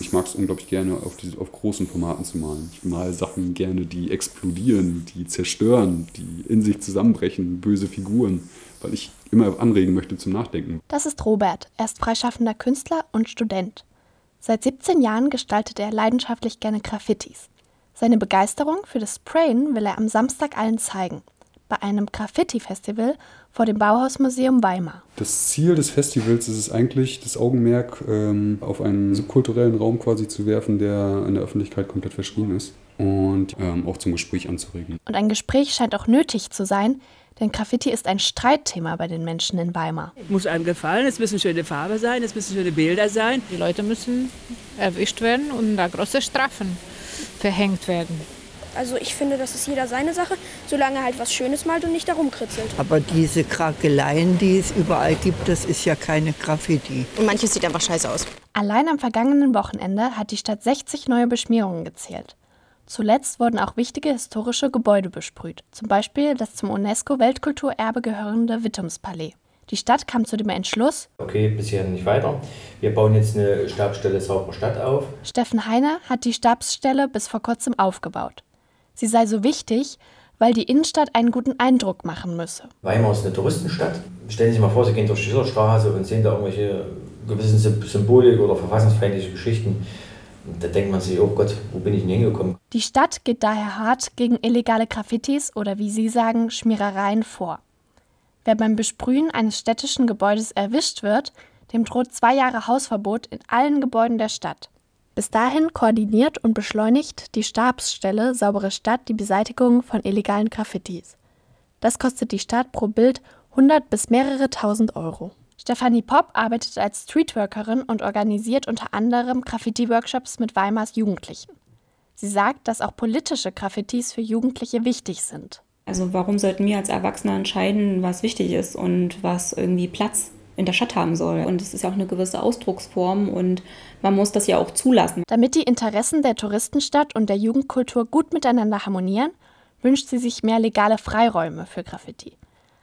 Ich mag es unglaublich gerne, auf, diese, auf großen Formaten zu malen. Ich male Sachen gerne, die explodieren, die zerstören, die in sich zusammenbrechen, böse Figuren, weil ich immer anregen möchte zum Nachdenken. Das ist Robert. Er ist freischaffender Künstler und Student. Seit 17 Jahren gestaltet er leidenschaftlich gerne Graffitis. Seine Begeisterung für das Sprayen will er am Samstag allen zeigen bei einem Graffiti-Festival vor dem Bauhausmuseum Weimar. Das Ziel des Festivals ist es eigentlich, das Augenmerk ähm, auf einen subkulturellen Raum quasi zu werfen, der in der Öffentlichkeit komplett verschrien ist und ähm, auch zum Gespräch anzuregen. Und ein Gespräch scheint auch nötig zu sein, denn Graffiti ist ein Streitthema bei den Menschen in Weimar. Muss einem gefallen, es müssen schöne Farben sein, es müssen schöne Bilder sein. Die Leute müssen erwischt werden und da große Strafen verhängt werden. Also ich finde, das ist jeder seine Sache, solange er halt was Schönes malt und nicht darum kritzelt. Aber diese Krakeleien, die es überall gibt, das ist ja keine Graffiti. Und manches sieht einfach scheiße aus. Allein am vergangenen Wochenende hat die Stadt 60 neue Beschmierungen gezählt. Zuletzt wurden auch wichtige historische Gebäude besprüht, zum Beispiel das zum UNESCO-Weltkulturerbe gehörende Wittumspalais. Die Stadt kam zu dem Entschluss, okay, bisher nicht weiter. Wir bauen jetzt eine Stabsstelle Sauberer Stadt auf. Steffen Heiner hat die Stabsstelle bis vor kurzem aufgebaut. Sie sei so wichtig, weil die Innenstadt einen guten Eindruck machen müsse. Weimar ist eine Touristenstadt. Stellen Sie sich mal vor, Sie gehen durch die Schillerstraße und sehen da irgendwelche gewissen Symbolik oder verfassungsfeindliche Geschichten. Da denkt man sich, oh Gott, wo bin ich denn hingekommen? Die Stadt geht daher hart gegen illegale Graffitis oder wie Sie sagen, Schmierereien vor. Wer beim Besprühen eines städtischen Gebäudes erwischt wird, dem droht zwei Jahre Hausverbot in allen Gebäuden der Stadt. Bis dahin koordiniert und beschleunigt die Stabsstelle Saubere Stadt die Beseitigung von illegalen Graffitis. Das kostet die Stadt pro Bild 100 bis mehrere tausend Euro. Stefanie Popp arbeitet als Streetworkerin und organisiert unter anderem Graffiti-Workshops mit Weimars Jugendlichen. Sie sagt, dass auch politische Graffitis für Jugendliche wichtig sind. Also warum sollten wir als Erwachsene entscheiden, was wichtig ist und was irgendwie Platz in der Stadt haben soll. Und es ist ja auch eine gewisse Ausdrucksform und man muss das ja auch zulassen. Damit die Interessen der Touristenstadt und der Jugendkultur gut miteinander harmonieren, wünscht sie sich mehr legale Freiräume für Graffiti.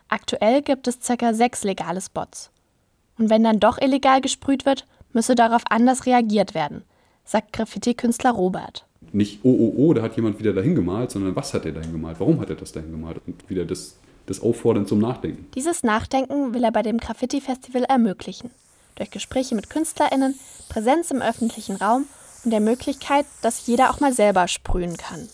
Aktuell gibt es ca. sechs legale Spots. Und wenn dann doch illegal gesprüht wird, müsse darauf anders reagiert werden, sagt Graffiti-Künstler Robert. Nicht, oh, oh, oh, da hat jemand wieder dahin gemalt, sondern was hat er dahin gemalt? Warum hat er das dahin gemalt? Und wieder das das Auffordern zum Nachdenken. Dieses Nachdenken will er bei dem Graffiti-Festival ermöglichen. Durch Gespräche mit KünstlerInnen, Präsenz im öffentlichen Raum und der Möglichkeit, dass jeder auch mal selber sprühen kann.